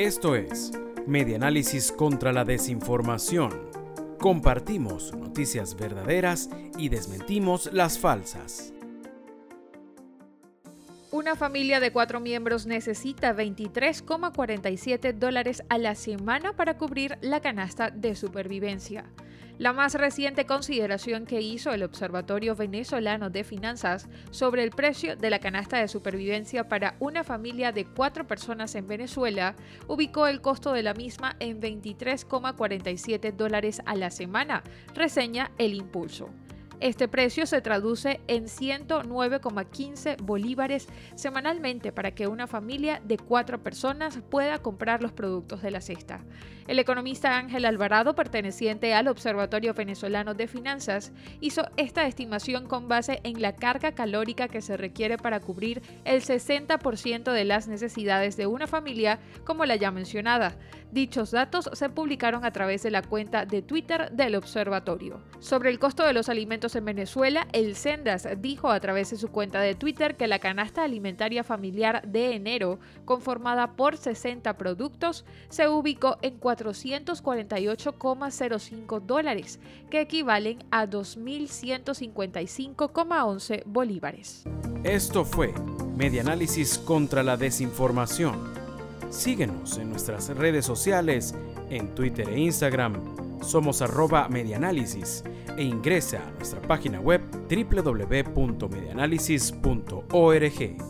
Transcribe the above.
Esto es Medianálisis contra la Desinformación. Compartimos noticias verdaderas y desmentimos las falsas. Una familia de cuatro miembros necesita 23,47 dólares a la semana para cubrir la canasta de supervivencia. La más reciente consideración que hizo el Observatorio Venezolano de Finanzas sobre el precio de la canasta de supervivencia para una familia de cuatro personas en Venezuela ubicó el costo de la misma en 23,47 dólares a la semana, reseña El Impulso. Este precio se traduce en 109,15 bolívares semanalmente para que una familia de cuatro personas pueda comprar los productos de la cesta. El economista Ángel Alvarado, perteneciente al Observatorio Venezolano de Finanzas, hizo esta estimación con base en la carga calórica que se requiere para cubrir el 60% de las necesidades de una familia, como la ya mencionada. Dichos datos se publicaron a través de la cuenta de Twitter del observatorio. Sobre el costo de los en Venezuela, el Sendas dijo a través de su cuenta de Twitter que la canasta alimentaria familiar de enero, conformada por 60 productos, se ubicó en 448,05 dólares, que equivalen a 2.155,11 bolívares. Esto fue Medianálisis contra la Desinformación. Síguenos en nuestras redes sociales, en Twitter e Instagram somos arroba medianálisis e ingresa a nuestra página web www.medianálisis.org.